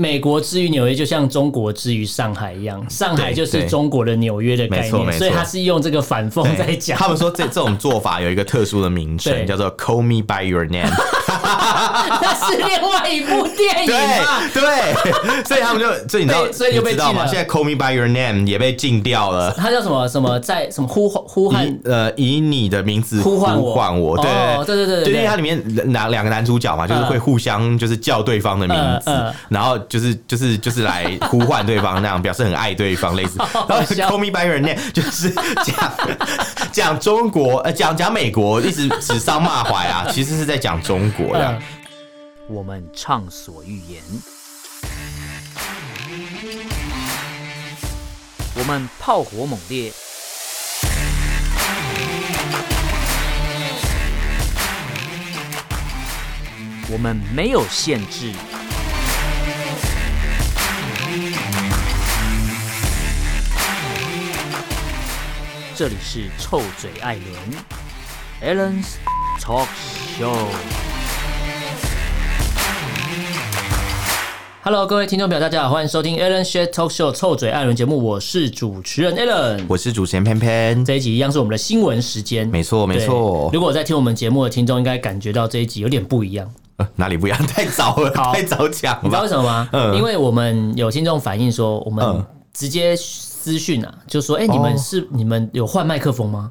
美国之于纽约，就像中国之于上海一样，上海就是中国的纽约的概念，所以他是用这个反讽在讲。他们说这这种做法有一个特殊的名称，叫做 “Call Me by Your Name”，那是另外一部电影嘛？对，对，所以他们就所以你知道，所以就被禁了。现在 “Call Me by Your Name” 也被禁掉了。他叫什么？什么？在什么呼呼喊呃以你的名字呼唤我，呼唤我，对。对对对对，因为它里面两两个男主角嘛，就是会互相就是叫对方的名字，然后就是就是就是来呼唤对方，那样表示很爱对方，类似。然后 “Call Me by Your Name” 就是讲讲中国呃讲讲美国，一直指桑骂槐啊，其实是在讲中国的。我们畅所欲言，我们炮火猛烈，我们没有限制。这里是臭嘴艾伦 Alan's Talk Show。Hello，各位听众朋友，大家好，欢迎收听 Alan Share Talk Show 臭嘴艾伦节目，我是主持人 Alan，我是主持人偏偏。这一集一样是我们的新闻时间，没错没错。如果在听我们节目的听众，应该感觉到这一集有点不一样。呃，哪里不一样？太早了，太早讲。你知道为什么吗？嗯，因为我们有听众反映说，我们直接私讯啊，就说，哎，你们是你们有换麦克风吗？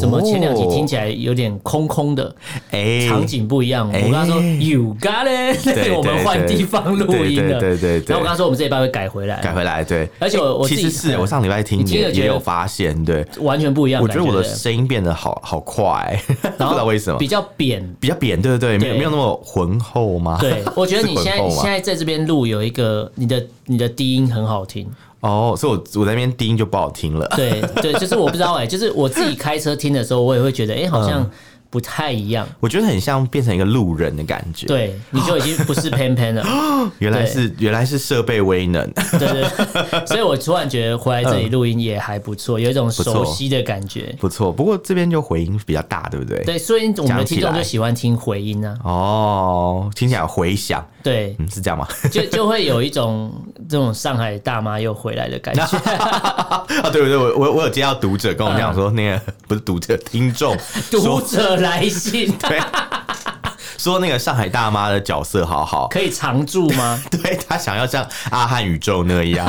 怎么前两集听起来有点空空的？哎，场景不一样。我跟他说，You got it，我们换地方录音了。对对对。然后我跟他说，我们这礼拜会改回来。改回来，对。而且我我其实是我上礼拜听也也有发现，对，完全不一样。我觉得我的声音变得好好快，不知道为什么。比较扁，比较扁，对对对，没有没有那么浑厚吗？对，我觉得你 现在现在在这边录有一个你的你的低音很好听。哦，所以我我在那边低音就不好听了。对 对，就是我不知道哎、欸，就是我自己开车听的时候，我也会觉得哎、欸，好像。不太一样，我觉得很像变成一个路人的感觉。对，你就已经不是偏偏了。原来是原来是设备威能。对对，所以我突然觉得回来这里录音也还不错，有一种熟悉的感觉。不错，不过这边就回音比较大，对不对？对，所以我们听众就喜欢听回音呢。哦，听起来有回响。对，是这样吗？就就会有一种这种上海大妈又回来的感觉。啊，对不对？我我我有接到读者跟我讲说，那个不是读者，听众 读者。来信，对，说那个上海大妈的角色好好，可以常驻吗？对，他想要像阿汉宇宙那样，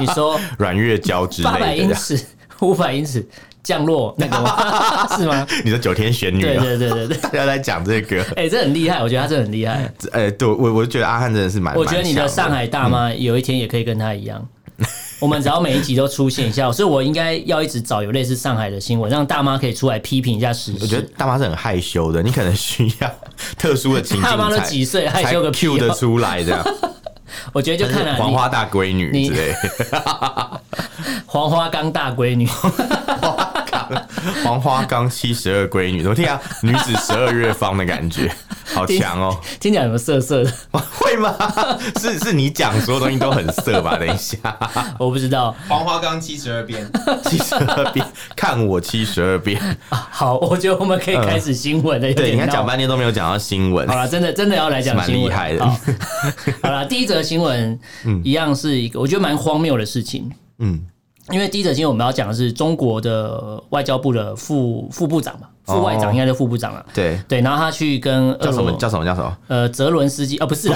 你说软月娇之类的，八百英尺、五百英尺降落那个吗？是吗？你说九天玄女？对对对对对，大家在讲这个，哎，这很厉害，我觉得他真的很厉害。哎，对我我觉得阿汉真的是蛮，我觉得你的上海大妈有一天也可以跟他一样。我们只要每一集都出现一下，所以我应该要一直找有类似上海的新闻，让大妈可以出来批评一下时事。我觉得大妈是很害羞的，你可能需要特殊的情境，大妈都几岁，害羞个 Q 得出来这样。我觉得就看了黄花大闺女之类，黄花岗大闺女。黄花岗七十二闺女，怎么听啊？女子十二乐坊的感觉，好强哦！听起来有没有色色的？会吗？是是你讲所有东西都很色吧？等一下，我不知道。黄花岗七十二变，七十二变，看我七十二变。好，我觉得我们可以开始新闻了。对，你看讲半天都没有讲到新闻。好了，真的真的要来讲新闻，蛮厉害的。好了，第一则新闻，一样是一个我觉得蛮荒谬的事情。嗯。因为第一则新闻我们要讲的是中国的外交部的副副部长嘛，副外长应该是副部长了。对对，然后他去跟叫什么叫什么叫什么？呃，泽伦斯基哦，不是，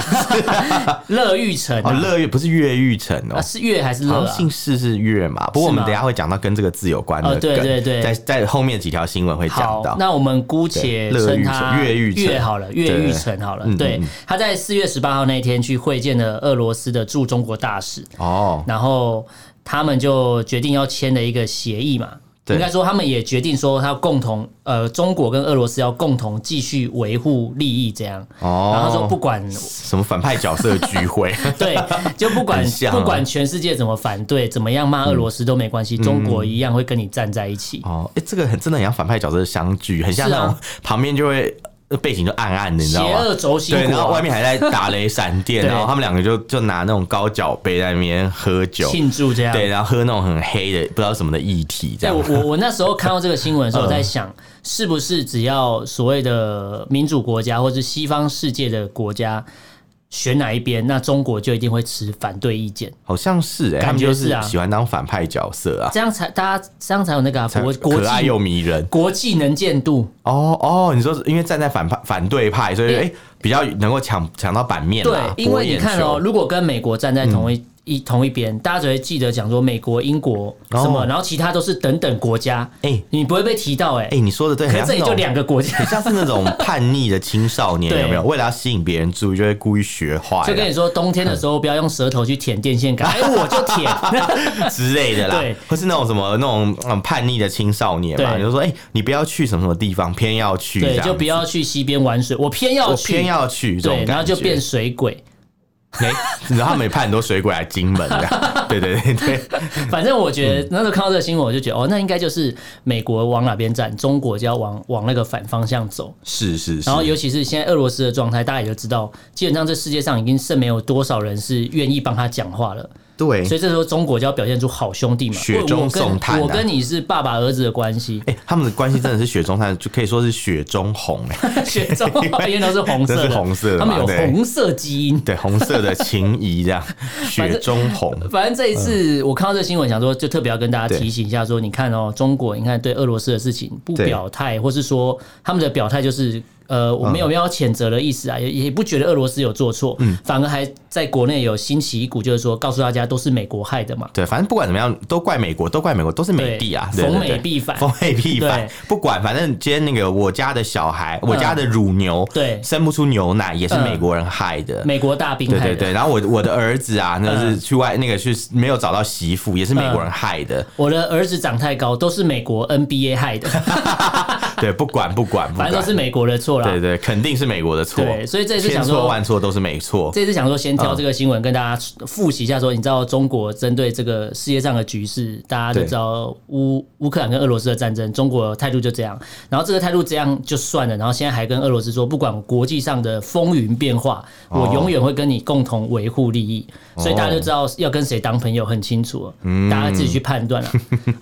乐玉成哦，乐玉不是乐玉成哦，是乐还是乐？姓氏是乐嘛？不过我们等下会讲到跟这个字有关的。对对对，在在后面几条新闻会讲到。那我们姑且称他乐玉成好了，乐玉成好了。对，他在四月十八号那一天去会见了俄罗斯的驻中国大使哦，然后。他们就决定要签的一个协议嘛，对应该说他们也决定说，他共同呃，中国跟俄罗斯要共同继续维护利益这样。哦，然后说不管什么反派角色聚会，对，就不管不管全世界怎么反对，怎么样骂俄罗斯都没关系，嗯、中国一样会跟你站在一起。哦，哎，这个很真的很像反派角色的相聚，很像那种旁边就会。那背景就暗暗的，你知道吗？邪恶轴心国，对，然后外面还在打雷闪电，然后他们两个就就拿那种高脚杯在那边喝酒。庆祝这样，对，然后喝那种很黑的不知道什么的液体这样。我我我那时候看到这个新闻的时候，我在想，是不是只要所谓的民主国家或者西方世界的国家，选哪一边，那中国就一定会持反对意见。好像是哎、欸，他们就是喜欢当反派角色啊，这样才大家这样才有那个、啊、国国可爱又迷人，国际能见度。哦哦，你说是因为站在反派反对派，所以哎、欸、比较能够抢抢到版面。对，因为你看哦，如果跟美国站在同一。嗯一同一边，大家只会记得讲说美国、英国什么，然后其他都是等等国家。哎，你不会被提到哎。哎，你说的对，可是这里就两个国家，像是那种叛逆的青少年，有没有？为了要吸引别人注意，就会故意学坏。就跟你说，冬天的时候不要用舌头去舔电线杆，哎，我就舔 之类的啦。对，或是那种什么那种嗯叛逆的青少年嘛，就说哎，你不要去什么什么地方，偏要去，对，就不要去溪边玩水，我偏要去，偏要去，对，然后就变水鬼。哎，然后他们也派很多水鬼来金门的，对对对对。反正我觉得那时候看到这个新闻，我就觉得哦，那应该就是美国往哪边站，中国就要往往那个反方向走。是是是。然后尤其是现在俄罗斯的状态，大家也就知道，基本上这世界上已经剩没有多少人是愿意帮他讲话了。对，所以这时候中国就要表现出好兄弟嘛，雪中送炭。我跟你是爸爸儿子的关系，哎，他们的关系真的是雪中炭，就可以说是雪中红哎，雪中红因为都是红色，是红色的，他们有红色基因，对，红色的情谊这样，雪中红。反正这一次我看到这新闻，想说就特别要跟大家提醒一下，说你看哦，中国你看对俄罗斯的事情不表态，或是说他们的表态就是。呃，我没有没有谴责的意思啊，也也不觉得俄罗斯有做错，嗯，反而还在国内有兴起一股，就是说告诉大家都是美国害的嘛。对，反正不管怎么样，都怪美国，都怪美国，都是美帝啊，逢美必反，逢美必反。不管，反正今天那个我家的小孩，我家的乳牛，对，生不出牛奶也是美国人害的，美国大兵对对，然后我我的儿子啊，那是去外那个去没有找到媳妇，也是美国人害的。我的儿子长太高，都是美国 NBA 害的。对，不管不管，反正都是美国的错了。对对，肯定是美国的错。对，所以这次想说，千错万错都是没错。这次想说，先挑这个新闻跟大家复习一下，说你知道中国针对这个世界上的局势，大家都知道乌乌克兰跟俄罗斯的战争，中国态度就这样。然后这个态度这样就算了，然后现在还跟俄罗斯说，不管国际上的风云变化，我永远会跟你共同维护利益。所以大家就知道要跟谁当朋友很清楚，大家自己去判断了。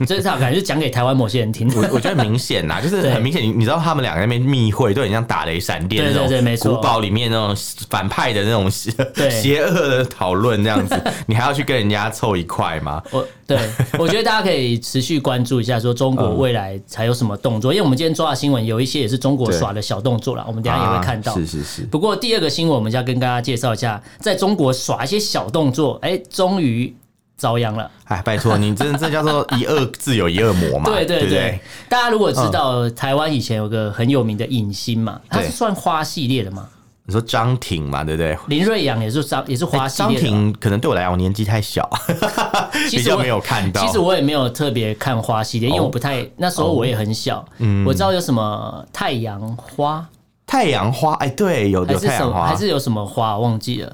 这是感觉是讲给台湾某些人听。我我觉得明显呐，就是很明显，你你知道他们两个那边密会都很像打雷闪电那种，古堡里面那种反派的那种邪 邪恶的讨论这样子，你还要去跟人家凑一块吗？我对，我觉得大家可以持续关注一下，说中国未来才有什么动作，因为我们今天抓的新闻有一些也是中国耍的小动作了，我们等下也会看到。是是是。不过第二个新闻，我们就要跟大家介绍一下，在中国耍一些小动作，哎，终于。遭殃了！哎，拜托你，这这叫做一恶自有一恶魔嘛？对对对，大家如果知道台湾以前有个很有名的影星嘛，他是算花系列的嘛？你说张挺嘛，对不对？林瑞阳也是张，也是花系列。张挺可能对我来讲，我年纪太小，比较没有看到。其实我也没有特别看花系列，因为我不太那时候我也很小。嗯，我知道有什么太阳花，太阳花，哎，对，有有太阳花，还是有什么花，忘记了。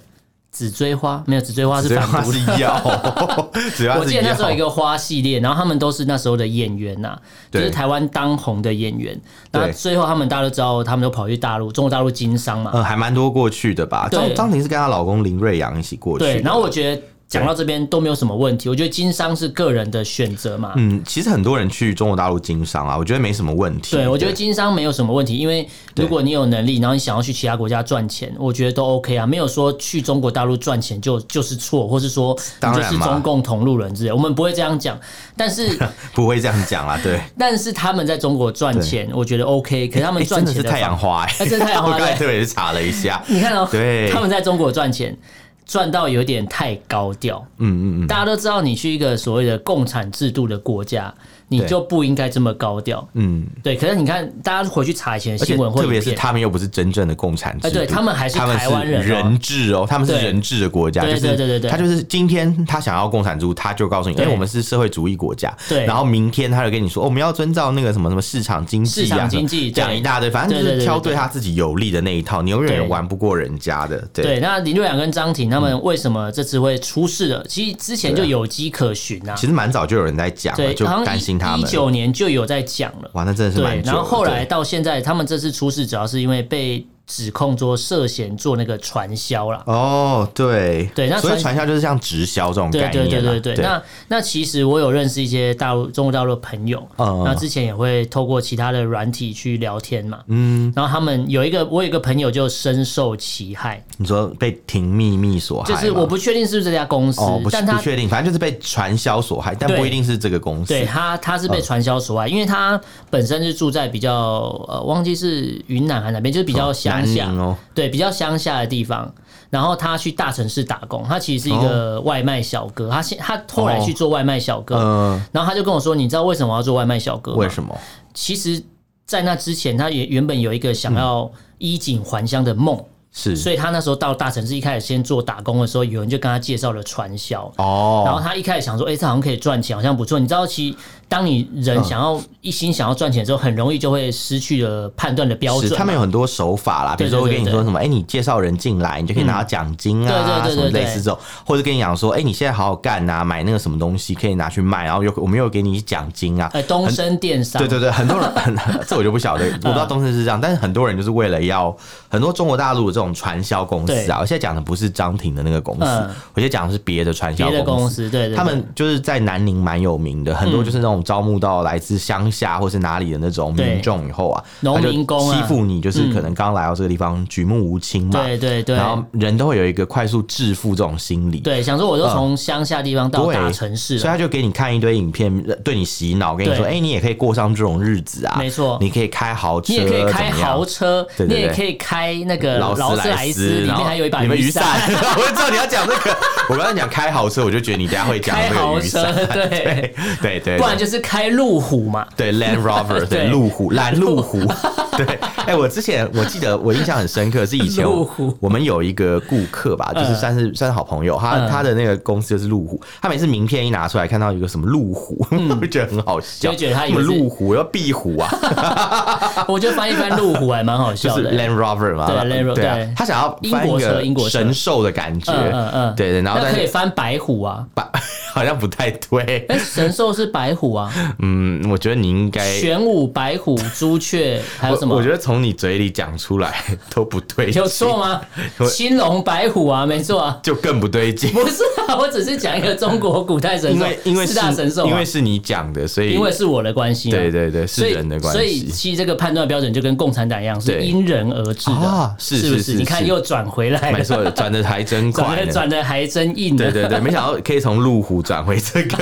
紫锥花没有，紫锥花是反毒的药。我记得那时候有一个花系列，然后他们都是那时候的演员呐，就是台湾当红的演员。那最后他们大家都知道，他们都跑去大陆，中国大陆经商嘛。嗯，还蛮多过去的吧？张张庭是跟她老公林瑞阳一起过去。对，然后我觉得。讲到这边都没有什么问题，我觉得经商是个人的选择嘛。嗯，其实很多人去中国大陆经商啊，我觉得没什么问题。对，我觉得经商没有什么问题，因为如果你有能力，然后你想要去其他国家赚钱，我觉得都 OK 啊，没有说去中国大陆赚钱就就是错，或是说你就是中共同路人之类，我们不会这样讲。但是 不会这样讲啊，对。但是他们在中国赚钱，我觉得 OK。可是他们赚钱的是太阳花，哎，是太阳花。我刚才特别是查了一下，你看哦，对，他们在中国赚钱。赚到有点太高调，嗯嗯嗯，大家都知道，你去一个所谓的共产制度的国家。你就不应该这么高调，嗯，对。可是你看，大家回去查以前的新闻，特别是他们又不是真正的共产制度，对，他们还是台湾人，人治哦，他们是人治的国家，对对对对对。他就是今天他想要共产制度，他就告诉你，因为我们是社会主义国家，对。然后明天他就跟你说，我们要遵照那个什么什么市场经济，市场经济讲一大堆，反正就是挑对他自己有利的那一套，你永远玩不过人家的。对，那林瑞阳跟张庭他们为什么这次会出事了？其实之前就有迹可循啊，其实蛮早就有人在讲，就担心他们。一九年。就有在讲了，哇，那真的是蛮。对，然后后来到现在，他们这次出事主要是因为被指控说涉嫌做那个传销了。哦，对对，那所以传销就是像直销这种概念。对对对对对。那那其实我有认识一些大陆中国大陆的朋友，嗯，那之前也会透过其他的软体去聊天嘛，嗯，然后他们有一个我有一个朋友就深受其害。你说被停秘密所害？就是我不确定是不是这家公司，哦、不但他不确定，反正就是被传销所害，但不一定是这个公司。对，他，他是被传销所害，嗯、因为他本身是住在比较呃，忘记是云南还是哪边，就是比较乡下哦，对，比较乡下的地方。然后他去大城市打工，他其实是一个外卖小哥，哦、他现他后来去做外卖小哥，然后他就跟我说：“你知道为什么我要做外卖小哥吗？为什么？其实，在那之前，他也原本有一个想要衣锦还乡的梦。”是，所以他那时候到大城市，一开始先做打工的时候，有人就跟他介绍了传销哦，然后他一开始想说，哎、欸，这好像可以赚钱，好像不错。你知道，其实当你人想要一心想要赚钱的时候，很容易就会失去了判断的标准。他们有很多手法啦，比如说会跟你说什么，哎、欸，你介绍人进来，你就可以拿到奖金啊，什么类似这种，或者跟你讲说，哎、欸，你现在好好干呐，买那个什么东西可以拿去卖，然后又我们又给你奖金啊。哎，东升电商，对对对，很多人很 这我就不晓得，我不知道东升是这样，但是很多人就是为了要很多中国大陆的这种传销公司。啊，我现在讲的不是张婷的那个公司，嗯、我现在讲的是别的传销公司。公司，对，对，他们就是在南宁蛮有名的，很多就是那种招募到来自乡下或是哪里的那种民众以后啊，农民工欺负你，就是可能刚来到这个地方举目无亲嘛，对对对，然后人都会有一个快速致富这种心理，对，想说我就从乡下地方到大城市，所以他就给你看一堆影片，对你洗脑，跟你说，哎，你也可以过上这种日子啊，没错，你可以开豪车，你也可以开豪车，你也可以开那个劳斯莱斯，里面还有一把雨伞。我就知道你要讲这个。我刚才讲开豪车，我就觉得你等下会讲开豪车，对 对对，不然就是开路虎嘛。对，Land Rover，对，路虎，拦路虎。对，哎，我之前我记得我印象很深刻，是以前我们有一个顾客吧，就是算是算是好朋友，他他的那个公司就是路虎，他每次名片一拿出来，看到一个什么路虎，我就觉得很好笑，就觉得他什么路虎要壁虎啊。我觉得翻一翻路虎还蛮好笑的，Land Rover 嘛，对，Land Rover，对，他想要翻一个英国神兽的感觉，嗯嗯，对对，然后可以翻白虎啊，白 好像不太对，哎，神兽是白虎啊，嗯，我觉得你应该玄武、白虎、朱雀，还有什么？我觉得从你嘴里讲出来 都不对，有错吗？青龙白虎啊，没错啊，就更不对劲。不是啊，我只是讲一个中国古代神兽，因为因为四大神兽，因为是你讲的，所以因为是我的关系，对对对，是人的关系，所以其实这个判断标准就跟共产党一样，是因人而治的，是是不是？你看又转回来了，没错，转的还真快，转的还真硬。对对对，没想到可以从路虎转回这个。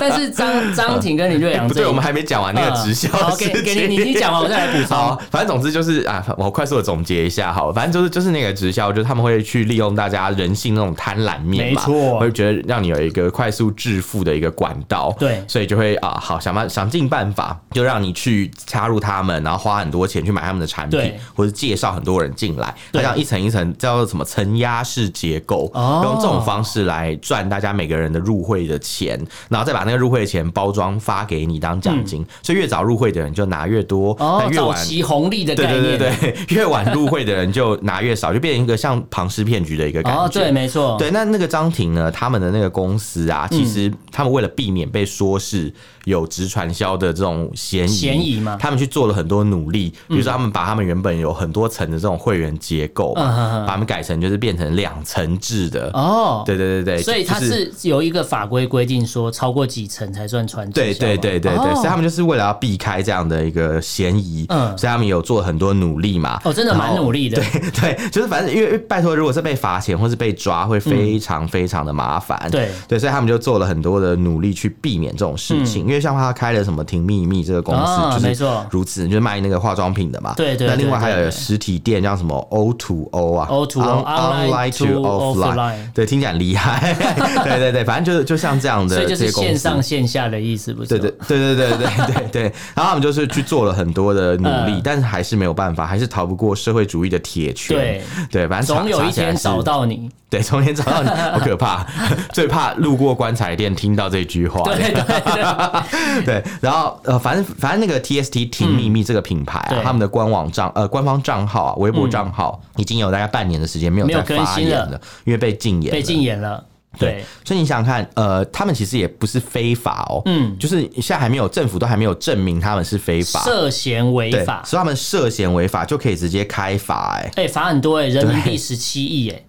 但是张张庭跟李瑞阳，不对，我们还没讲完那个直销。好，给给你，你你讲完我再来补充。反正总之就是啊，我快速的总结一下好，反正就是就是那个直销，就是他们会去利用大家人性那种贪婪面嘛，没错，会觉得让你有一个快速致富的一个管道，对，所以就会啊，好想办想尽办法，就让你去插入他们，然后花很多钱去买他们的产品，或者介绍很多人进来，他这样一层一层叫做什么层压式结构，用这种方式来赚大家每个人的入会的钱，然后再把那个入会的钱包装发给你当奖金，所以越早入会的人就拿越多，但越晚红利的概念，对对对对，越晚入会的人就拿越少，就变成一个像庞氏骗局的一个感觉。哦，对，没错。对，那那个张庭呢，他们的那个公司啊，其实他们为了避免被说是有直传销的这种嫌疑，嫌疑嘛，他们去做了很多努力，比如说他们把他们原本有很多层的这种会员结构，把他们改成就是变成两层制的。哦，对对对对，所以它是有一个法规规定说，超过几层才算传销。对对对对对，所以他们就是为了要避开这样的一个嫌疑，嗯，所以他们有做很多努力嘛。哦，真的蛮努力的。对 对，就是反正因为拜托，如果是被罚钱或是被抓，会非常非常的麻烦。对对，所以他们就做了很多的努力去避免这种事情。因为像他开了什么停秘密这个公司，就是如此，就是卖那个化妆品的嘛。对对。那另外还有实体店叫什么 O to O 啊，O to O，Online to Offline。对，听起来很厉害。对对对，反正就是就像这样的，所以就是线上线下的意思，不是？对对对对对对对对。然后他们就是去做了很多的努力，但是还是没有办法，还是逃不过社会主义的铁拳。对对，反正总有一天找到你。对，总有一天找到你，好可怕！最怕路过棺材店听到这句话。对对对。对，然后呃，反正反正那个 TST 挺秘密这个品牌啊，他们的官网账呃官方账号啊，微博账号已经有大概半年的时间没有再发言了，因为被禁言。被禁言了。对，所以你想想看，呃，他们其实也不是非法哦，嗯，就是现在还没有政府都还没有证明他们是非法，涉嫌违法，所以他们涉嫌违法就可以直接开罚，哎，哎，罚很多哎，人民币十七亿哎，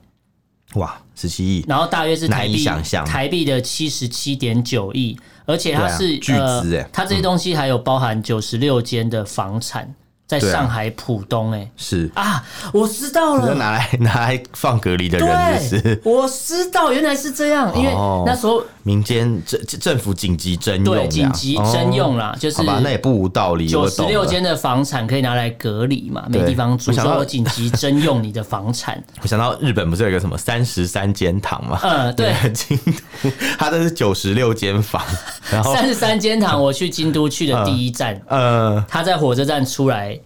哇，十七亿，然后大约是台币，想象，台币的七十七点九亿，而且它是巨资哎，它这些东西还有包含九十六间的房产。在上海浦东、欸，哎，是。啊，我知道了，拿来 拿来放隔离的人是，是，我知道，原来是这样，因为那时候民间政政府紧急征用，对，紧急征用啦，就是好吧，那也不无道理，九十六间的房产可以拿来隔离嘛，没地方住，所以我紧急征用你的房产。我想到日本不是有一个什么三十三间堂嘛？嗯，对，京都，他这是九十六间房，然后三十三间堂，我去京都去的第一站，嗯，他在火车站出来。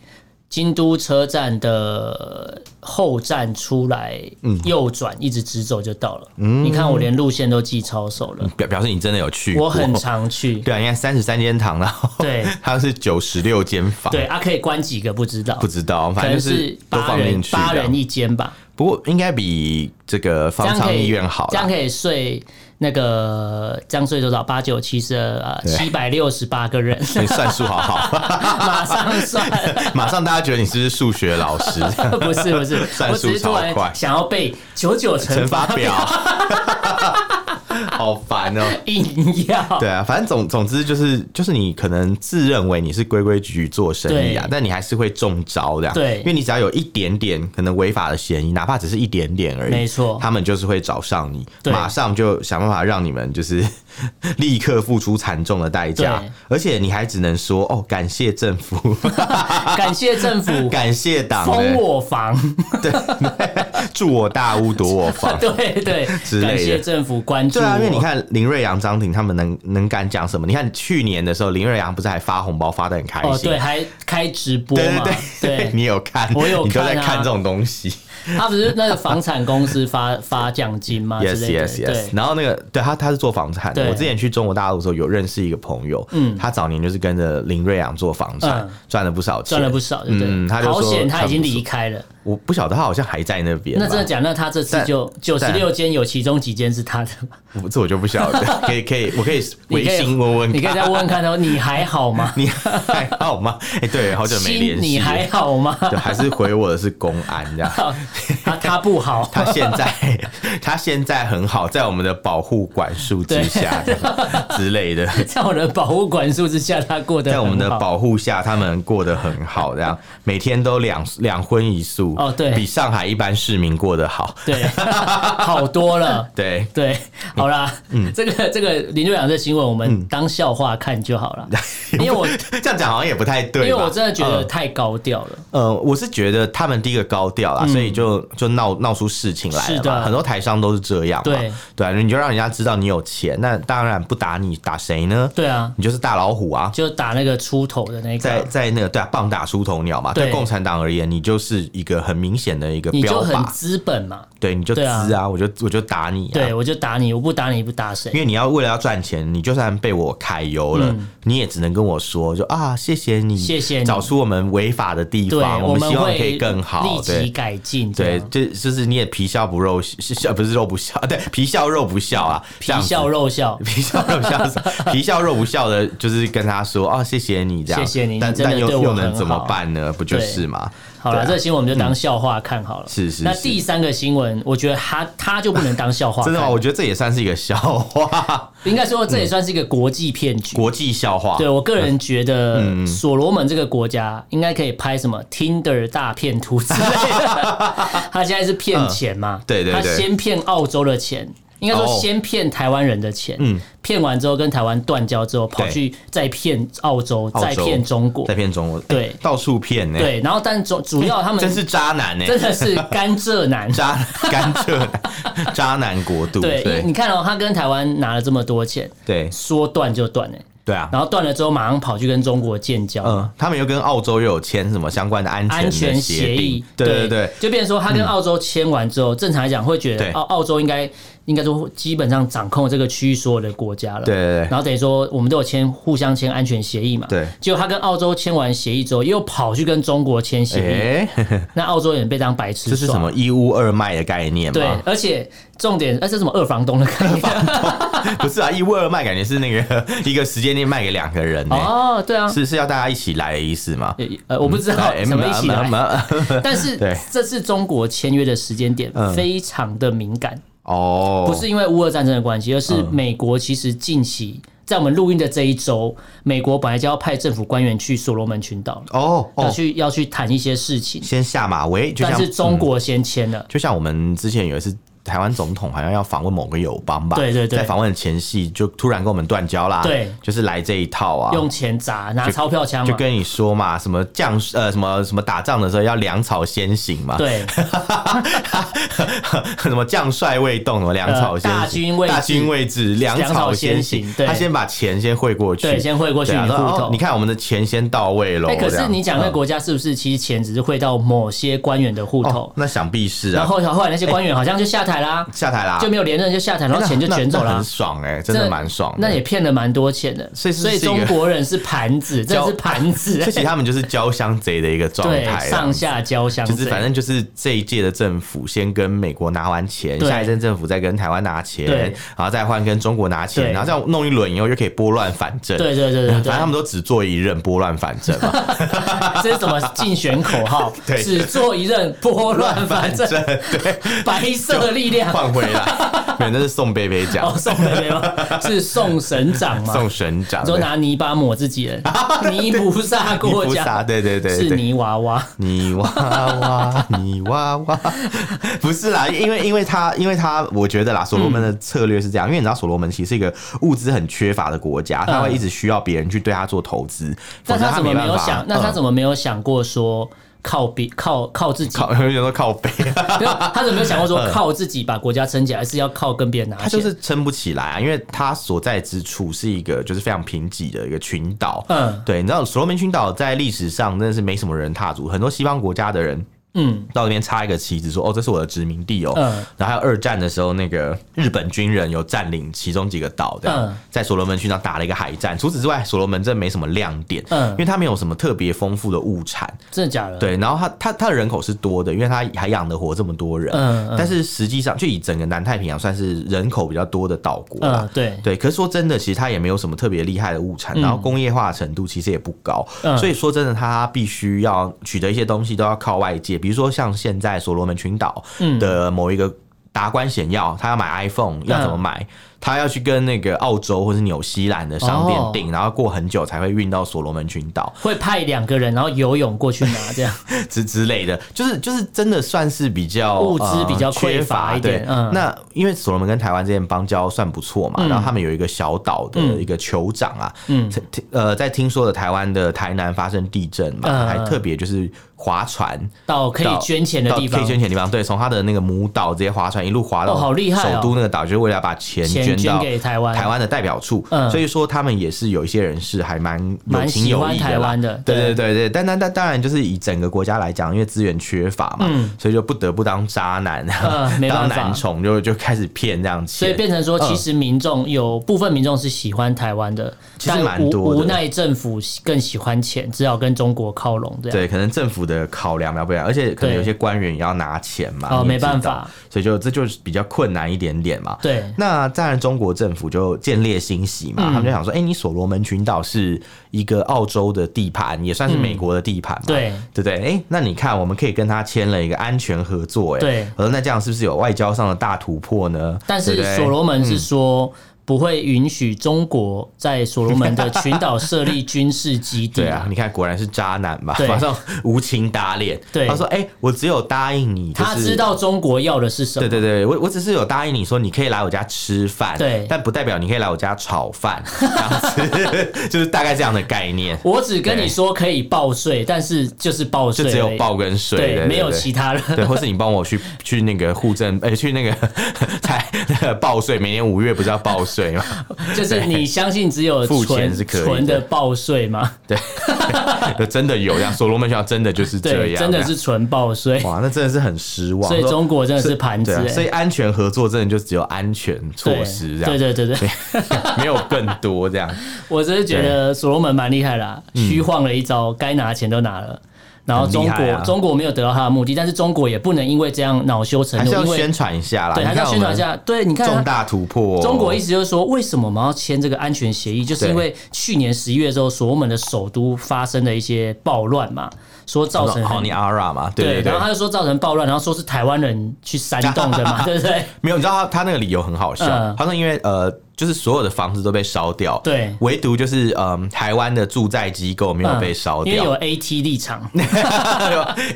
京都车站的后站出来，右转一直直走就到了。嗯，你看我连路线都记抄手了，表表示你真的有去。我很常去。对啊，你看三十三间堂，了对，它是九十六间房。对啊，可以关几个不知道，不知道，反正是八人八人一间吧。不过应该比这个方舱医院好，这样可以睡。那个这样睡多少？八九七十二，七百六十八个人。你算数好好，马上算，马上大家觉得你是数学老师？不是不是，算数超快，想要背九九乘法表。好烦哦、喔，硬要。对啊，反正总总之就是就是你可能自认为你是规规矩矩做生意啊，但你还是会中招的，对，因为你只要有一点点可能违法的嫌疑，哪怕只是一点点而已，没错，他们就是会找上你，马上就想办法让你们就是 立刻付出惨重的代价，而且你还只能说哦，感谢政府，感谢政府，感谢党封我房，对，住我大屋躲我房，对对。之类的，感谢政府关注。因为你看林瑞阳、张庭他们能能敢讲什么？你看去年的时候，林瑞阳不是还发红包发的很开心？哦，对，还开直播嘛？对对对，你有看？我有看，你都在看这种东西。他不是那个房产公司发 发奖金吗？Yes yes yes。然后那个对他他是做房产的。我之前去中国大陆的时候有认识一个朋友，嗯，他早年就是跟着林瑞阳做房产，赚了不少钱，赚了不少？嗯，他就说好险他已经离开了。我不晓得他好像还在那边。那真的讲，那他这次就九十六间有其中几间是他的吗？这我就不晓得。可以可以，我可以微信问问，你可以再问问看哦。你还好吗？你还好吗？哎，对，好久没联系。你还好吗？对，还是回我的是公安这样。他他不好，他现在 他现在很好，在我们的保护管束之下 之类的。在我们的保护管束之下，他过得。在我们的保护下，他们过得很好，这样。每天都两两荤一素。哦，对，比上海一般市民过得好，对，好多了，对。对，好啦，嗯，这个这个林瑞阳这新闻，我们当笑话看就好了，因为我这样讲好像也不太对，因为我真的觉得太高调了，呃，我是觉得他们第一个高调啦，所以就就闹闹出事情来了嘛，很多台商都是这样，对。对，你就让人家知道你有钱，那当然不打你打谁呢？对啊，你就是大老虎啊，就打那个出头的那个，在在那个对啊，棒打出头鸟嘛，对。共产党而言，你就是一个很明显的一个标靶，你就很资本嘛，对，你就资啊，我就我就打你，对我就打你，我不打你不打谁？因为你要为了要赚钱，你就算被我揩油了，你也只能跟我说，就啊，谢谢你，谢谢你。找出我们违法的地方，我们希望可以更好，立即改进，对，就就是你也皮笑不肉笑，不是肉不笑，对，皮笑肉不笑啊，皮笑肉笑，皮笑肉笑，皮笑肉不笑的，就是跟他说啊，谢谢你这样，谢谢你，但但又又能怎么办呢？不就是吗？好了，这个新闻我们就当笑话看好了。是是。那第三个新闻，我觉得他他就不能当笑话。真的吗？我觉得这也算是一个笑话。应该说这也算是一个国际骗局。国际笑话。对我个人觉得，所罗门这个国家应该可以拍什么 Tinder 大骗图之类的。他现在是骗钱嘛？对对对。他先骗澳洲的钱。应该说，先骗台湾人的钱，嗯，骗完之后跟台湾断交之后，跑去再骗澳洲，再骗中国，再骗中国，对，到处骗呢。对，然后但主主要他们真是渣男呢，真的是甘蔗男，渣甘蔗 渣男国度。对，你看哦，他跟台湾拿了这么多钱，对，说断就断呢。对啊，然后断了之后，马上跑去跟中国建交。嗯，他们又跟澳洲又有签什么相关的安全协议？对对对，就变成说他跟澳洲签完之后，正常来讲会觉得澳澳洲应该应该说基本上掌控这个区域所有的国家了。对对对。然后等于说我们都有签互相签安全协议嘛。对。结果他跟澳洲签完协议之后，又跑去跟中国签协议。那澳洲人被当白痴。这是什么一屋二卖的概念吗？对，而且重点，哎，这是什么二房东的概念？不是啊，一屋二卖感觉是那个一个时间内卖给两个人哦，对啊，是是要大家一起来的意思吗？呃，我不知道什么一起来，但是这次中国签约的时间点非常的敏感哦，不是因为乌俄战争的关系，而是美国其实近期在我们录音的这一周，美国本来就要派政府官员去所罗门群岛哦，要去要去谈一些事情，先下马威，但是中国先签了，就像我们之前有一次。台湾总统好像要访问某个友邦吧？对对对，在访问前夕就突然跟我们断交啦。对，就是来这一套啊，用钱砸，拿钞票枪，就跟你说嘛，什么将呃什么什么打仗的时候要粮草先行嘛。对，什么将帅未动，什么粮草先行，大军未大军未至，粮草先行。他先把钱先汇过去，对，先汇过去你户头。你看我们的钱先到位了。可是你讲那个国家是不是其实钱只是汇到某些官员的户头？那想必是啊。然后后来那些官员好像就下台啦，下台啦。就没有连任就下台，然后钱就卷走了，很爽哎，真的蛮爽。那也骗了蛮多钱的，所以所以中国人是盘子，这是盘子。其实他们就是交相贼的一个状态，上下交相贼。就是反正就是这一届的政府先跟美国拿完钱，下一任政府再跟台湾拿钱，然后再换跟中国拿钱，然后这样弄一轮以后就可以拨乱反正。对对对对，反正他们都只做一任拨乱反正嘛。这是什么竞选口号？只做一任拨乱反正。对，白色力量换回来。对，那是宋贝贝奖。哦，宋贝贝吗？是送省长吗？送省长，就拿泥巴抹自己人，泥菩萨过奖。对对对，是泥娃娃，泥娃娃，泥娃娃。不是啦，因为因为他，因为他，我觉得啦，所罗门的策略是这样，因为你知道，所罗门其实是一个物资很缺乏的国家，他会一直需要别人去对他做投资。那他怎么没有想？那他怎么没有想过说？靠比，靠靠自己，有人说靠北，他有没有想过说 靠自己把国家撑起来，还是要靠跟别人拿钱？他就是撑不起来啊，因为他所在之处是一个就是非常贫瘠的一个群岛。嗯，对，你知道所罗门群岛在历史上真的是没什么人踏足，很多西方国家的人。嗯，到那边插一个旗子，说哦，这是我的殖民地哦。嗯，然后还有二战的时候，那个日本军人有占领其中几个岛，这样在所罗门群岛打了一个海战。除此之外，所罗门真的没什么亮点，嗯，因为它没有什么特别丰富的物产，真的假的？对，然后它它它的人口是多的，因为它还养得活这么多人，嗯，但是实际上就以整个南太平洋算是人口比较多的岛国了，对。对。可是说真的，其实它也没有什么特别厉害的物产，然后工业化程度其实也不高，所以说真的，它必须要取得一些东西都要靠外界，比如说像现在。所罗门群岛的某一个达官显要，他要买 iPhone，要怎么买？他要去跟那个澳洲或是纽西兰的商店订，然后过很久才会运到所罗门群岛。会派两个人，然后游泳过去拿这样？之之类的，就是就是真的算是比较物资比较匮乏一点。嗯，那因为所罗门跟台湾之间邦交算不错嘛，然后他们有一个小岛的一个酋长啊，嗯，呃，在听说的台湾的台南发生地震嘛，还特别就是划船到可以捐钱的地方，可以捐钱的地方，对，从他的那个母岛直接划船一路划到好厉害首都那个岛，就是为了把钱捐。捐给台湾，台湾的代表处，嗯，所以说他们也是有一些人是还蛮有情有义的，台湾的，对对。对对，但但但当然就是以整个国家来讲，因为资源缺乏嘛，所以就不得不当渣男，当男宠就就开始骗这样子，所以变成说，其实民众有部分民众是喜欢台湾的，其实蛮多，无奈政府更喜欢钱，只好跟中国靠拢这样，对，可能政府的考量要不一样，而且可能有些官员也要拿钱嘛，哦，没办法，所以就这就是比较困难一点点嘛，对，那当然中国政府就建立欣喜嘛，他们就想说，哎，你所罗门群岛是一个澳洲的地盘，也算是美国的地盘嘛，对对不对？哎，那你看，我们可以跟他签了一个安全合作，哎，对，我说那这样是不是有外交上的大突破呢？但是所罗门是说。不会允许中国在所罗门的群岛设立军事基地。对啊，你看果然是渣男吧？马上无情打脸。对，他说：“哎，我只有答应你，他知道中国要的是什么。对对对，我我只是有答应你说你可以来我家吃饭，对，但不代表你可以来我家炒饭，这样子 就是大概这样的概念。我只跟你说可以报税，但是就是报税，就只有报跟税，对，没有其他的。对，或是你帮我去去那个户政，哎，去那个才报税，每年五月不是要报税。” 对，就是你相信只有 付钱是可以纯的报税吗？对，真的有这样，所罗门学校真的就是这样，真的是纯报税。哇，那真的是很失望。所以中国真的是盘子，所以安全合作真的就只有安全措施这样。对对对对，没有更多这样。我只是觉得所罗门蛮厉害啦，虚晃了一招，该拿钱都拿了。然后中国、啊、中国没有得到他的目的，但是中国也不能因为这样恼羞成怒，还是要宣传一下啦。对，还是要宣传一下。对，你看重大突破、哦。中国意思就是说，为什么我们要签这个安全协议？就是因为去年十一月的时候，所罗门的首都发生了一些暴乱嘛，说造成好你阿拉嘛，对，对，然后他就说造成暴乱，然后说是台湾人去煽动的嘛，对不对？没有，你知道他他那个理由很好笑，嗯、他说因为呃。就是所有的房子都被烧掉，对，唯独就是嗯，台湾的住宅机构没有被烧掉，因为有 AT 立场，有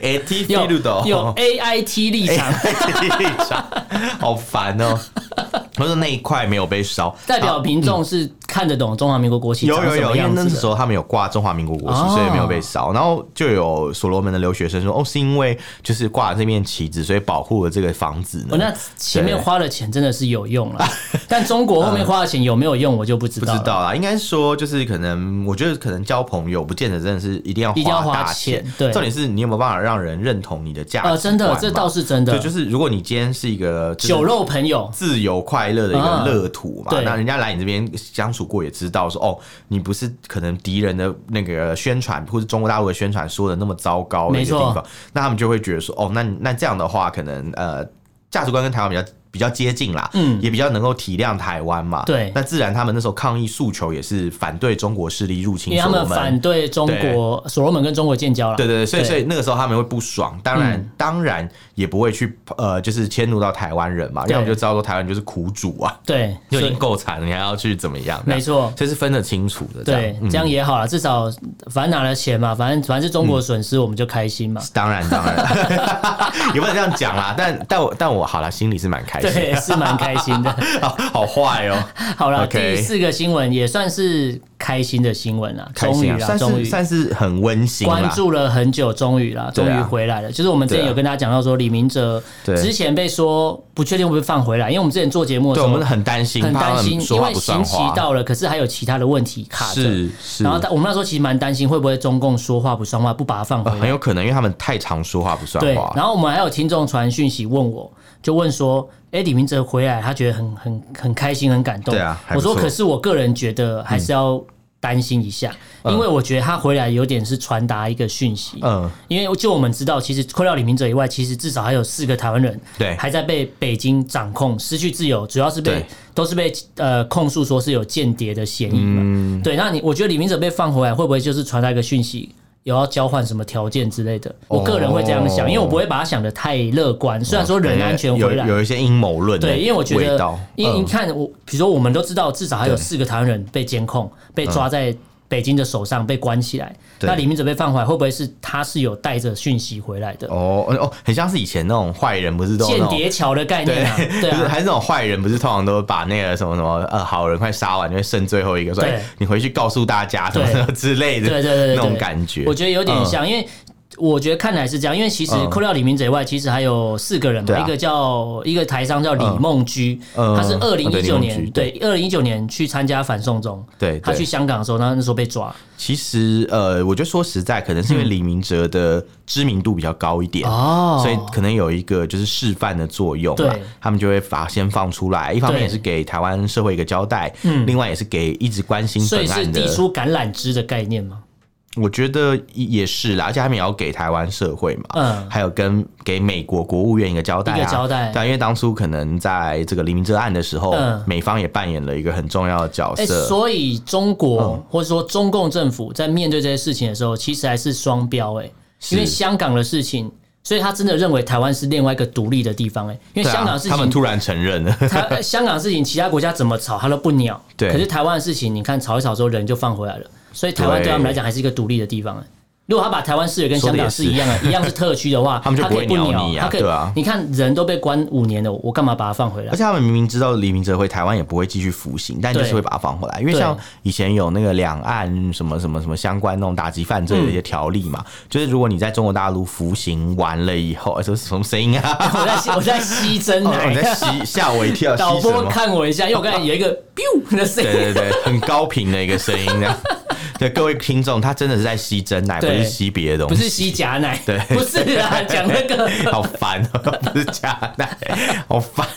AT 有有 AIT 立场，立场，好烦哦。他说那一块没有被烧，代表民众是看得懂中华民国国旗，有有有，因为那时候他们有挂中华民国国旗，所以没有被烧。然后就有所罗门的留学生说，哦，是因为就是挂了这面旗子，所以保护了这个房子呢。那前面花的钱真的是有用了，但中国后面。花的钱有没有用，我就不知道。不知道啦，应该说就是可能，我觉得可能交朋友不见得真的是一定要花大钱。对，重点是你有没有办法让人认同你的价值观？真的，这倒是真的。对，就是如果你今天是一个酒肉朋友、自由快乐的一个乐土嘛，那人家来你这边相处过，也知道说哦，你不是可能敌人的那个宣传，或是中国大陆的宣传说的那么糟糕的一个地方，那他们就会觉得说哦，那那这样的话，可能呃，价值观跟台湾比较。比较接近啦，嗯，也比较能够体谅台湾嘛，对。那自然他们那时候抗议诉求也是反对中国势力入侵，因为他们反对中国所罗门跟中国建交了，对对对，所以所以那个时候他们会不爽，当然当然也不会去呃，就是迁怒到台湾人嘛，因为我们就知道说台湾就是苦主啊，对，就已经够惨了，你还要去怎么样？没错，这是分得清楚的，对，这样也好了，至少反正拿了钱嘛，反正反正是中国损失，我们就开心嘛。当然当然，也不能这样讲啦，但但我但我好了，心里是蛮开心，对，是蛮。开心的，好坏哦。好了，第四个新闻也算是开心的新闻了，终于啊，终于算是很温馨。关注了很久，终于了，终于回来了。就是我们之前有跟大家讲到说，李明哲之前被说不确定会不会放回来，因为我们之前做节目的时候，我们很担心，很担心，因为刑期到了，可是还有其他的问题卡着。是是。然后我们那时候其实蛮担心，会不会中共说话不算话，不把他放回来？很有可能，因为他们太常说话不算话。然后我们还有听众传讯息问我，就问说。哎、欸，李明哲回来，他觉得很很很开心，很感动。对啊，我说，可是我个人觉得还是要担心一下，嗯、因为我觉得他回来有点是传达一个讯息。嗯，因为就我们知道，其实扣掉李明哲以外，其实至少还有四个台湾人，对，还在被北京掌控，失去自由，主要是被都是被呃控诉说是有间谍的嫌疑嘛。嗯、对，那你我觉得李明哲被放回来，会不会就是传达一个讯息？有要交换什么条件之类的，我个人会这样想，因为我不会把它想的太乐观。虽然说人安全回来，有有一些阴谋论，对，因为我觉得，因为你看我，比如说我们都知道，至少还有四个台湾人被监控，被抓在。北京的手上被关起来，那李明哲被放回来，会不会是他是有带着讯息回来的？哦哦，很像是以前那种坏人，不是都间谍桥的概念啊？对啊，还是那种坏人，不是通常都把那个什么什么呃好人快杀完，就会剩最后一个，所以你回去告诉大家什么什么之类的，对对对，那种感觉，我觉得有点像，因为。我觉得看来是这样，因为其实扣掉李明哲以外，其实还有四个人嘛，一个叫一个台商叫李梦居，他是二零一九年对。二零一九年去参加反送中，对，他去香港的时候，那那时候被抓。其实呃，我觉得说实在，可能是因为李明哲的知名度比较高一点哦，所以可能有一个就是示范的作用，对，他们就会把先放出来，一方面也是给台湾社会一个交代，嗯，另外也是给一直关心本案的，所以是递出橄榄枝的概念吗？我觉得也是啦，而且他们也要给台湾社会嘛，嗯，还有跟给美国国务院一个交代啊，一个交代。但因为当初可能在这个黎明之案的时候，嗯，美方也扮演了一个很重要的角色，欸，所以中国或者说中共政府在面对这些事情的时候，其实还是双标，哎，因为香港的事情，所以他真的认为台湾是另外一个独立的地方，哎，因为香港的事情，他们突然承认。了，他香港的事情，其他国家怎么吵他都不鸟，对，可是台湾的事情，你看吵一吵之后人就放回来了。所以台湾对他们来讲还是一个独立的地方。如果他把台湾视为跟香港是一样的，一样是特区的话，他们就不会鸟你啊。对啊，你看人都被关五年了，我干嘛把他放回来？而且他们明明知道李明哲回台湾也不会继续服刑，但就是会把他放回来，因为像以前有那个两岸什么什么什么相关那种打击犯罪的一些条例嘛，就是如果你在中国大陆服刑完了以后，这是什么声音啊？我在我在吸真奶，我在吸，吓我一跳。导播看我一下，因为我刚才有一个 biu 的声音，对对对，很高频的一个声音，这样。对各位听众，他真的是在吸真奶，不是吸别的东西，不是吸假奶，对，不是啊，讲那个 好烦哦，不是假奶，好烦。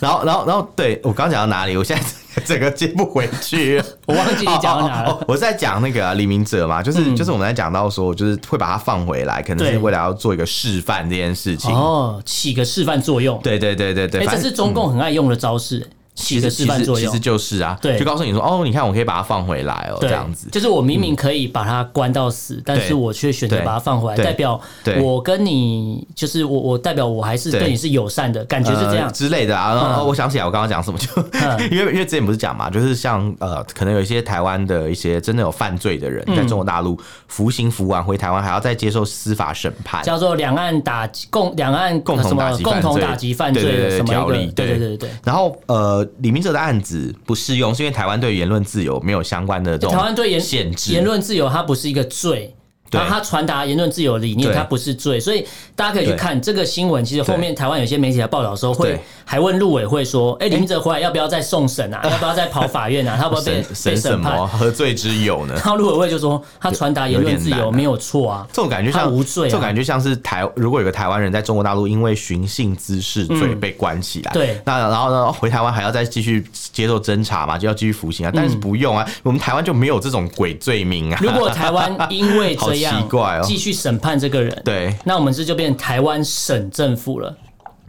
然后，然后，然后，对我刚讲到哪里？我现在整个接不回去。我忘记你讲到哪了。我在讲那个李明哲嘛，就是就是我们在讲到说，就是会把它放回来，可能是为了要做一个示范这件事情。哦，起个示范作用。对对对对对，这是中共很爱用的招式。起的示范作用，其实就是啊，对，就告诉你说，哦，你看，我可以把它放回来哦，这样子，就是我明明可以把它关到死，但是我却选择把它放回来，代表我跟你，就是我，我代表我还是对。你是友善的，感觉是这样。之类的啊。然后我想起来，我刚刚讲什么，就 因为因为之前不是讲嘛，就是像呃，可能有一些台湾的一些真的有犯罪的人，在中国大陆服刑服完回台湾，还要再接受司法审判，叫做两岸打共两岸共同打击共同打击犯罪的条例，对对对对。然后呃，李明哲的案子不适用，是因为台湾对言论自由没有相关的这种台湾对言限制，言论自由它不是一个罪。然后他传达言论自由理念，他不是罪，所以大家可以去看这个新闻。其实后面台湾有些媒体在报道的时候，会还问陆委会说：“哎，李明哲回来要不要再送审啊？要不要再跑法院啊？他会不要被被审判？何罪之有呢？”然后陆委会就说：“他传达言论自由没有错啊，这种感觉像无罪，这种感觉像是台如果有个台湾人在中国大陆因为寻衅滋事罪被关起来，对，那然后呢回台湾还要再继续接受侦查嘛，就要继续服刑啊？但是不用啊，我们台湾就没有这种鬼罪名啊。如果台湾因为 这样，奇怪哦。继续审判这个人，对，那我们这就变台湾省政府了。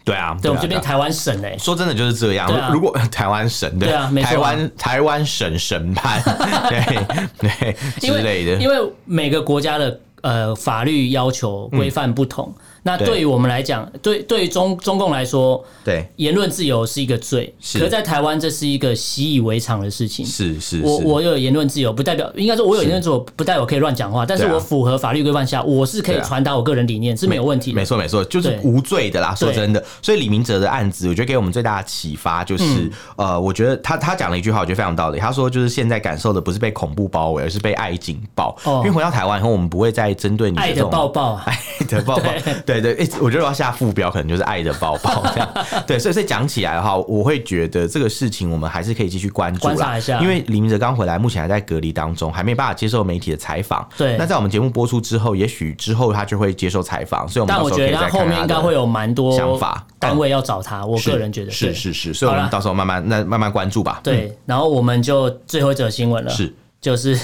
对啊，对，我们就变台湾省嘞。说真的就是这样。如果 台湾省，对啊，台湾台湾省审判，对对之类的。因为每个国家的呃法律要求规范不同。那对。于我们来讲，对对于中中共来说，对。言论自由是一个罪，可是在台湾这是一个习以为常的事情。是是，我我有言论自由，不代表应该说我有言论自由，不代表我可以乱讲话，但是我符合法律规范下，我是可以传达我个人理念是没有问题的。没错没错，就是无罪的啦。说真的，所以李明哲的案子，我觉得给我们最大的启发就是，呃，我觉得他他讲了一句话，我觉得非常道理。他说，就是现在感受的不是被恐怖包围，而是被爱紧抱。因为回到台湾以后，我们不会再针对你 爱的抱抱，爱的抱抱。对对对，哎，我觉得要。下副标可能就是爱的抱抱这样，对，所以所以讲起来的话，我会觉得这个事情我们还是可以继续关注啦，因为李明哲刚回来，目前还在隔离当中，还没办法接受媒体的采访。对，那在我们节目播出之后，也许之后他就会接受采访，所以我们到时候可以他后面应该会有蛮多想法，单位要找他。我个人觉得是是是，所以我们到时候慢慢那慢慢关注吧。对，然后我们就最后一则新闻了，是。就是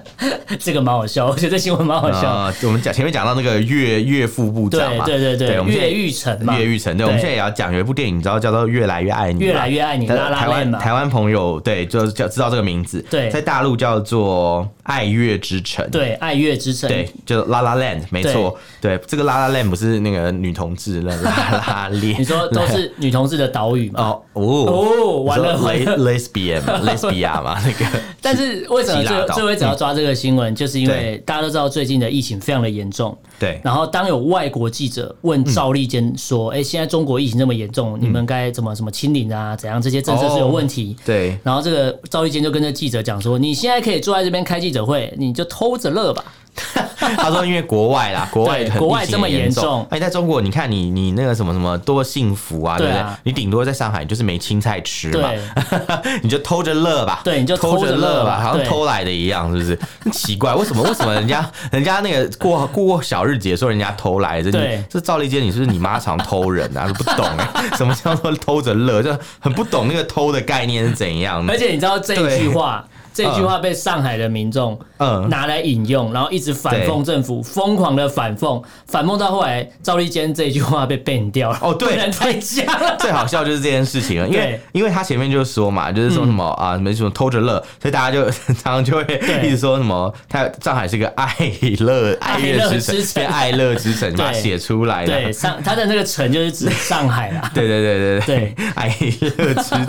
这个蛮好笑，我觉得这新闻蛮好笑。啊，我们讲前面讲到那个岳岳副部长嘛，对对对对，岳玉成嘛，岳玉成。对，我们现在也要讲有一部电影，你知道叫做《越来越爱你》，越来越爱你。台湾台湾朋友对，就叫知道这个名字。对，在大陆叫做《爱乐之城》。对，《爱乐之城》对，就 La La Land，没错。对，这个 La La Land 不是那个女同志的 La La Land，你说都是女同志的岛屿吗？哦哦，完了，Lesbian，Lesbian 嘛，那个。但是为什么？最最会只要抓这个新闻，就是因为大家都知道最近的疫情非常的严重。对。然后当有外国记者问赵立坚说：“哎，现在中国疫情这么严重，你们该怎么什么清零啊？怎样这些政策是有问题？”对。然后这个赵立坚就跟这记者讲说：“你现在可以坐在这边开记者会，你就偷着乐吧。” 他说：“因为国外啦，国外国外这么严重，哎，在中国，你看你你那个什么什么多幸福啊，对不对？你顶多在上海就是没青菜吃嘛，你就偷着乐吧，对，你就偷着乐吧，好像偷来的一样，是不是？奇怪，为什么为什么人家人家那个过过小日子说人家偷来的？对，这赵丽坚，你是不是你妈常偷人啊？不懂哎，什么叫做偷着乐？就很不懂那个偷的概念是怎样的。而且你知道这一句话。”这句话被上海的民众嗯拿来引用，然后一直反讽政府，疯狂的反讽，反讽到后来，赵立坚这一句话被 ban 掉了。哦，对，太假了。最好笑就是这件事情了，因为因为他前面就说嘛，就是说什么啊，没什么偷着乐，所以大家就 常常就会一直说什么，他上海是个爱乐爱乐之城，爱乐之城嘛写出来的。对，上他的那个城就是指上海啦。对对对对对，爱乐之城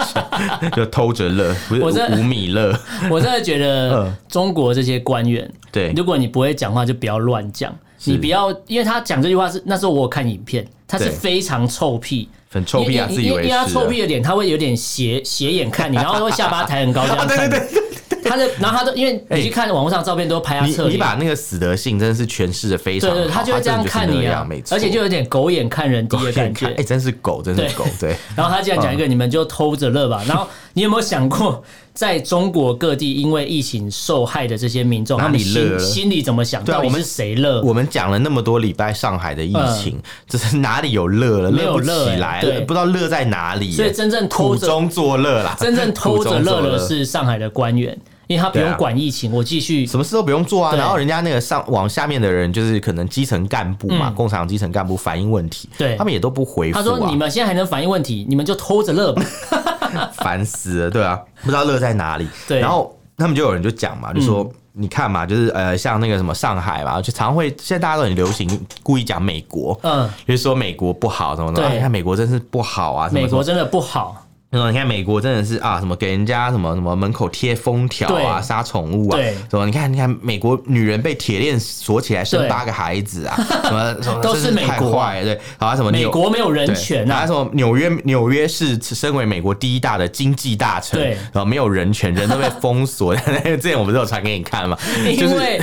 就偷着乐，不是五米乐。我 真的觉得中国这些官员，对，如果你不会讲话，就不要乱讲。你不要，因为他讲这句话是那时候我有看影片，他是非常臭屁，很臭屁啊，自以为是。因为他臭屁的脸，他会有点斜斜眼看你，然后会下巴抬很高这样 看。对对对，他的，然后他都因为你去看网络上照片，都拍他侧脸。你把那个死德性真的是诠释的非常好。对对，他就会这样看你啊，而且就有点狗眼看人低的感觉。哎，真是狗，真是狗。对。然后他这样讲一个，你们就偷着乐吧。然后你有没有想过？在中国各地因为疫情受害的这些民众，他们心心里怎么想？对啊，我们是谁乐？我们讲了那么多礼拜上海的疫情，这是哪里有乐了？乐不起来，对，不知道乐在哪里。所以真正偷着苦中作乐啦，真正偷着乐的是上海的官员。因为他不用管疫情，啊、我继续什么事都不用做啊。然后人家那个上往下面的人，就是可能基层干部嘛，嗯、共产党基层干部反映问题，对，他们也都不回复、啊。他说：“你们现在还能反映问题，你们就偷着乐吧。”烦死了，对啊，不知道乐在哪里。对，然后他们就有人就讲嘛，就说、嗯、你看嘛，就是呃，像那个什么上海嘛，就常会现在大家都很流行故意讲美国，嗯，就是说美国不好什么的，你看、啊、美国真是不好啊，美国真的不好。你看美国真的是啊，什么给人家什么什么门口贴封条啊，杀宠物啊，什么？你看，你看美国女人被铁链锁起来生八个孩子啊，什么什么都是美国，对，好什么美国没有人权啊，什么纽约纽约是身为美国第一大的经济大城，对，然后没有人权，人都被封锁。那个之前我不是有传给你看吗？因为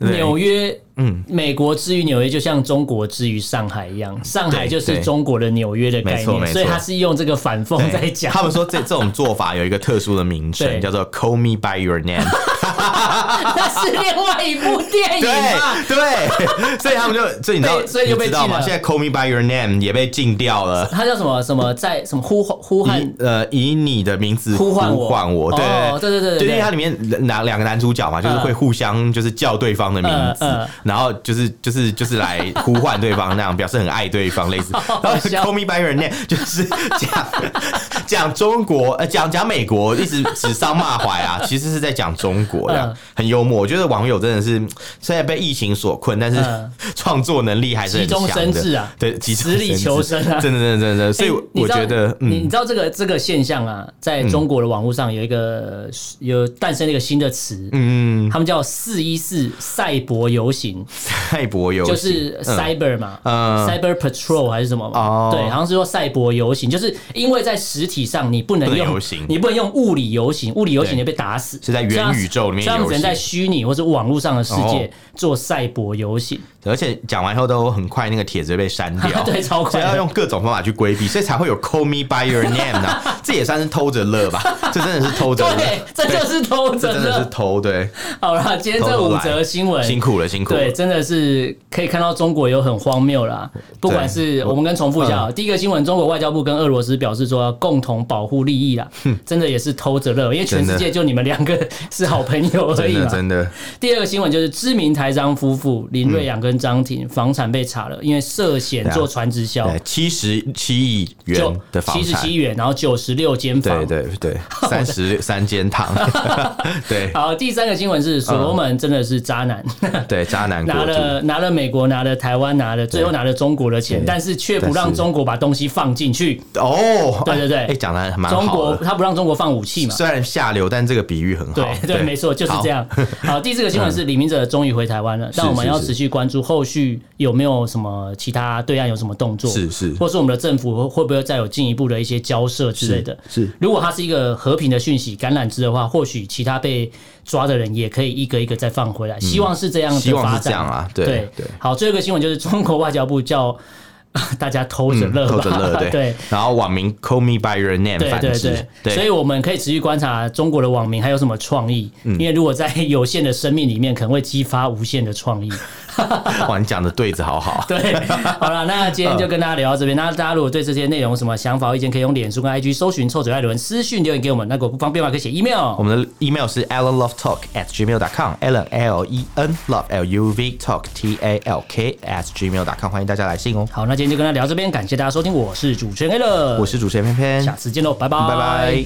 纽约。嗯，美国之于纽约，就像中国之于上海一样，上海就是中国的纽约的概念，所以他是用这个反讽在讲。他们说这这种做法有一个特殊的名称，叫做 “Call Me by Your Name”，那是另外一部电影 对？对，所以他们就，所以你知道，所以就被禁了。现在 “Call Me by Your Name” 也被禁掉了。他叫什么？什么在什么呼呼喊？呃，以你的名字呼唤我。对对对对对，因为它里面两两个男主角嘛，就是会互相就是叫对方的名字。然后就是就是就是来呼唤对方那样，表示很爱对方，类似。然后 call me by your name 就是讲 讲中国呃讲讲美国，一直指桑骂槐啊，其实是在讲中国这样，很幽默。我觉得网友真的是虽然被疫情所困，但是创作能力还是很强的。急中生智啊，对，死里求生啊，真的真的真的。所以我觉得，你你知道这个这个现象啊，在中国的网络上有一个有诞生了一个新的词，嗯，他们叫四一四赛博游行。赛博游行。就是 cyber 嘛，嗯，cyber patrol 还是什么嘛？哦，对，好像是说赛博游行，就是因为在实体上你不能用，你不能用物理游行，物理游行你被打死，是在元宇宙里面，这样只能在虚拟或者网络上的世界做赛博游行。而且讲完以后都很快，那个帖子被删掉，对，超快，要用各种方法去规避，所以才会有 Call Me by Your Name 呢。这也算是偷着乐吧？这真的是偷着乐，对，这就是偷着乐，真的是偷。对，好了，今天这五则新闻。辛苦了，辛苦了，对，真的是可以看到中国有很荒谬啦。不管是我们跟重复一下，第一个新闻，中国外交部跟俄罗斯表示说要共同保护利益啦，真的也是偷着乐，因为全世界就你们两个 是好朋友而已嘛。真的。第二个新闻就是知名台商夫妇林瑞阳跟张婷房。产被查了，因为涉嫌做传直销，七十七亿元的房产，七十七亿元，然后九十六间房，对对对，三十三间堂，对。好，第三个新闻是所罗门真的是渣男，对，渣男拿了拿了美国，拿了台湾，拿了最后拿了中国的钱，但是却不让中国把东西放进去。哦，对对对，哎，讲的蛮好。中国他不让中国放武器嘛？虽然下流，但这个比喻很好。对对，没错，就是这样。好，第四个新闻是李明哲终于回台湾了，但我们要持续关注后续。有没有什么其他对岸有什么动作？是是，或是我们的政府会不会再有进一步的一些交涉之类的？是，如果它是一个和平的讯息、橄榄枝的话，或许其他被抓的人也可以一个一个再放回来。希望是这样的发展啊！对对。好，最后一个新闻就是中国外交部叫 大家偷着乐，偷着乐，对。然后网民 call me by your name，对对对。所以我们可以持续观察中国的网民还有什么创意，因为如果在有限的生命里面，可能会激发无限的创意。哇，你讲的对子好好。对，好了，那今天就跟大家聊到这边。那大家如果对这些内容有什么想法或意见，可以用脸书跟 IG 搜寻“臭嘴艾伦”私讯留言给我们。那如果不方便的话，可以写 email。我们的 email 是 allenlovetalk at gmail dot com。allen l e n love l u v talk t a l k at gmail dot com。欢迎大家来信哦。好，那今天就跟大家聊这边，感谢大家收听，我是主持人 Allen，我是主持人偏偏，下次见喽，拜拜，拜拜。